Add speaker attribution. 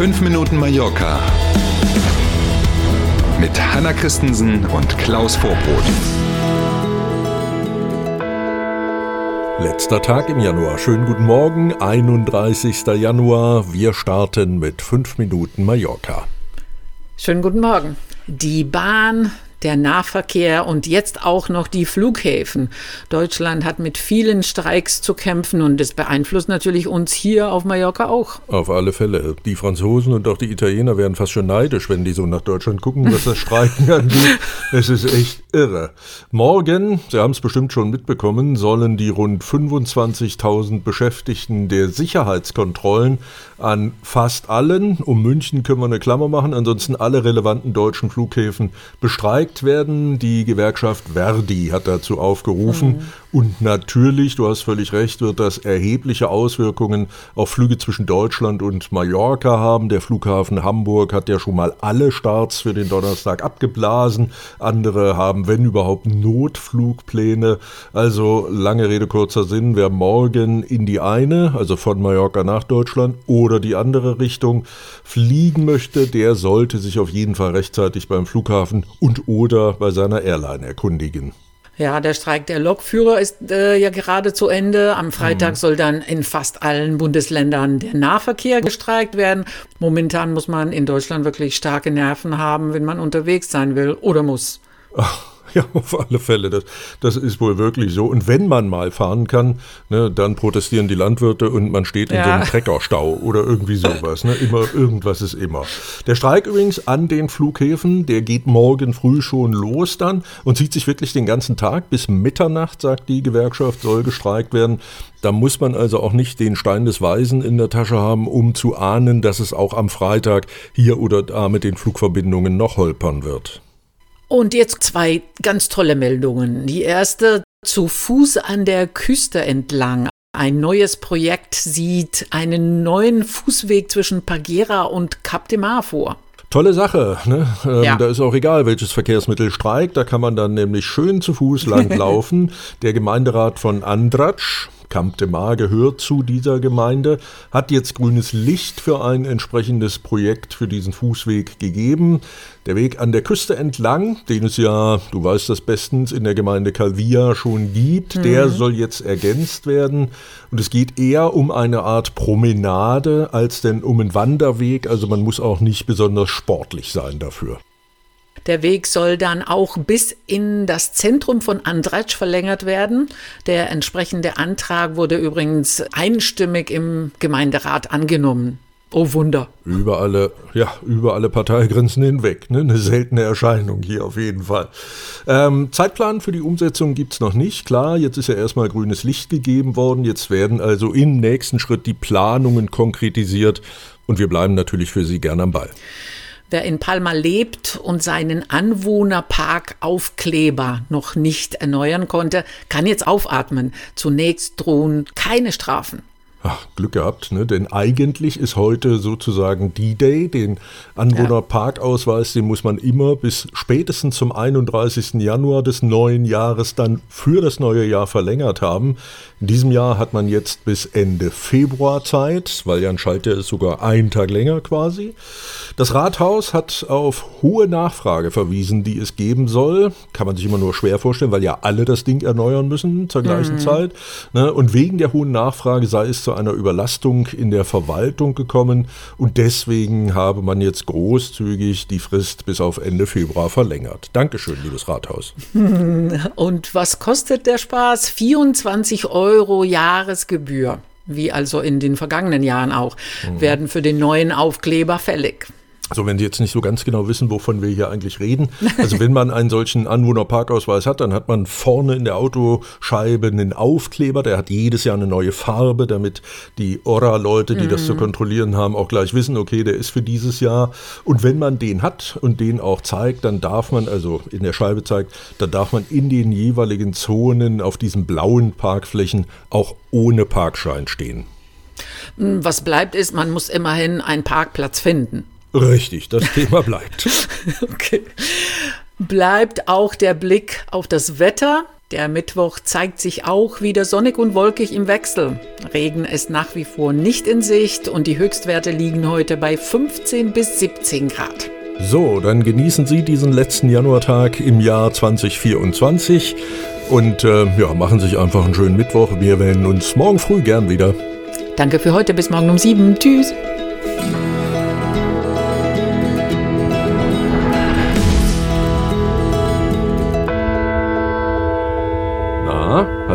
Speaker 1: 5 Minuten Mallorca mit Hanna Christensen und Klaus Vorbrot.
Speaker 2: Letzter Tag im Januar. Schönen guten Morgen, 31. Januar. Wir starten mit 5 Minuten Mallorca.
Speaker 3: Schönen guten Morgen. Die Bahn, der Nahverkehr und jetzt auch noch die Flughäfen. Deutschland hat mit vielen Streiks zu kämpfen und das beeinflusst natürlich uns hier auf Mallorca auch.
Speaker 2: Auf alle Fälle. Die Franzosen und auch die Italiener werden fast schon neidisch, wenn die so nach Deutschland gucken, was das Streiken angeht. Es ist echt irre. Morgen, Sie haben es bestimmt schon mitbekommen, sollen die rund 25.000 Beschäftigten der Sicherheitskontrollen an fast allen, um München können wir eine Klammer machen, ansonsten alle relevanten deutschen Flughäfen bestreiken gestreikt werden. Die Gewerkschaft Verdi hat dazu aufgerufen. Mhm. Und natürlich, du hast völlig recht, wird das erhebliche Auswirkungen auf Flüge zwischen Deutschland und Mallorca haben. Der Flughafen Hamburg hat ja schon mal alle Starts für den Donnerstag abgeblasen. Andere haben, wenn überhaupt, Notflugpläne. Also lange Rede, kurzer Sinn. Wer morgen in die eine, also von Mallorca nach Deutschland oder die andere Richtung fliegen möchte, der sollte sich auf jeden Fall rechtzeitig beim Flughafen und oder bei seiner Airline erkundigen.
Speaker 3: Ja, der Streik der Lokführer ist äh, ja gerade zu Ende. Am Freitag mhm. soll dann in fast allen Bundesländern der Nahverkehr gestreikt werden. Momentan muss man in Deutschland wirklich starke Nerven haben, wenn man unterwegs sein will oder muss.
Speaker 2: Ach. Ja, auf alle Fälle. Das, das ist wohl wirklich so. Und wenn man mal fahren kann, ne, dann protestieren die Landwirte und man steht in ja. so einem Treckerstau oder irgendwie sowas. Ne? Immer, irgendwas ist immer. Der Streik übrigens an den Flughäfen, der geht morgen früh schon los dann und zieht sich wirklich den ganzen Tag bis Mitternacht, sagt die Gewerkschaft, soll gestreikt werden. Da muss man also auch nicht den Stein des Weisen in der Tasche haben, um zu ahnen, dass es auch am Freitag hier oder da mit den Flugverbindungen noch holpern wird.
Speaker 3: Und jetzt zwei ganz tolle Meldungen. Die erste zu Fuß an der Küste entlang. Ein neues Projekt sieht einen neuen Fußweg zwischen Pagera und Cap de Mar vor.
Speaker 2: Tolle Sache. Ne? Ähm, ja. Da ist auch egal, welches Verkehrsmittel streikt. Da kann man dann nämlich schön zu Fuß langlaufen. der Gemeinderat von Andratsch, Camp de Mar gehört zu dieser Gemeinde, hat jetzt grünes Licht für ein entsprechendes Projekt für diesen Fußweg gegeben. Der Weg an der Küste entlang, den es ja, du weißt das bestens, in der Gemeinde Calvia schon gibt, mhm. der soll jetzt ergänzt werden. Und es geht eher um eine Art Promenade als denn um einen Wanderweg. Also man muss auch nicht besonders sportlich sein dafür.
Speaker 3: Der Weg soll dann auch bis in das Zentrum von Andratsch verlängert werden. Der entsprechende Antrag wurde übrigens einstimmig im Gemeinderat angenommen. Oh Wunder.
Speaker 2: Über alle, ja, über alle Parteigrenzen hinweg. Ne? Eine seltene Erscheinung hier auf jeden Fall. Ähm, Zeitplan für die Umsetzung gibt es noch nicht. Klar, jetzt ist ja erstmal grünes Licht gegeben worden. Jetzt werden also im nächsten Schritt die Planungen konkretisiert. Und wir bleiben natürlich für Sie gern am Ball.
Speaker 3: Wer in Palma lebt und seinen Anwohnerpark-Aufkleber noch nicht erneuern konnte, kann jetzt aufatmen. Zunächst drohen keine Strafen.
Speaker 2: Ach, Glück gehabt, ne? denn eigentlich ist heute sozusagen D-Day, den Anwohnerparkausweis, den muss man immer bis spätestens zum 31. Januar des neuen Jahres dann für das neue Jahr verlängert haben. In diesem Jahr hat man jetzt bis Ende Februar Zeit, weil ja ein Schalter ist sogar einen Tag länger quasi. Das Rathaus hat auf hohe Nachfrage verwiesen, die es geben soll. Kann man sich immer nur schwer vorstellen, weil ja alle das Ding erneuern müssen zur gleichen mhm. Zeit. Ne? Und wegen der hohen Nachfrage sei es zu einer Überlastung in der Verwaltung gekommen und deswegen habe man jetzt großzügig die Frist bis auf Ende Februar verlängert. Dankeschön, liebes Rathaus.
Speaker 3: Und was kostet der Spaß? 24 Euro Jahresgebühr wie also in den vergangenen Jahren auch, mhm. werden für den neuen Aufkleber fällig.
Speaker 2: Also wenn Sie jetzt nicht so ganz genau wissen, wovon wir hier eigentlich reden. Also wenn man einen solchen Anwohnerparkausweis hat, dann hat man vorne in der Autoscheibe einen Aufkleber, der hat jedes Jahr eine neue Farbe, damit die Ora-Leute, die mhm. das zu mhm. kontrollieren haben, auch gleich wissen, okay, der ist für dieses Jahr. Und wenn man den hat und den auch zeigt, dann darf man, also in der Scheibe zeigt, dann darf man in den jeweiligen Zonen auf diesen blauen Parkflächen auch ohne Parkschein stehen.
Speaker 3: Was bleibt ist, man muss immerhin einen Parkplatz finden.
Speaker 2: Richtig, das Thema bleibt.
Speaker 3: okay. Bleibt auch der Blick auf das Wetter. Der Mittwoch zeigt sich auch wieder sonnig und wolkig im Wechsel. Regen ist nach wie vor nicht in Sicht und die Höchstwerte liegen heute bei 15 bis 17 Grad.
Speaker 2: So, dann genießen Sie diesen letzten Januartag im Jahr 2024 und äh, ja, machen sich einfach einen schönen Mittwoch. Wir melden uns morgen früh gern wieder.
Speaker 3: Danke für heute, bis morgen um sieben. Tschüss.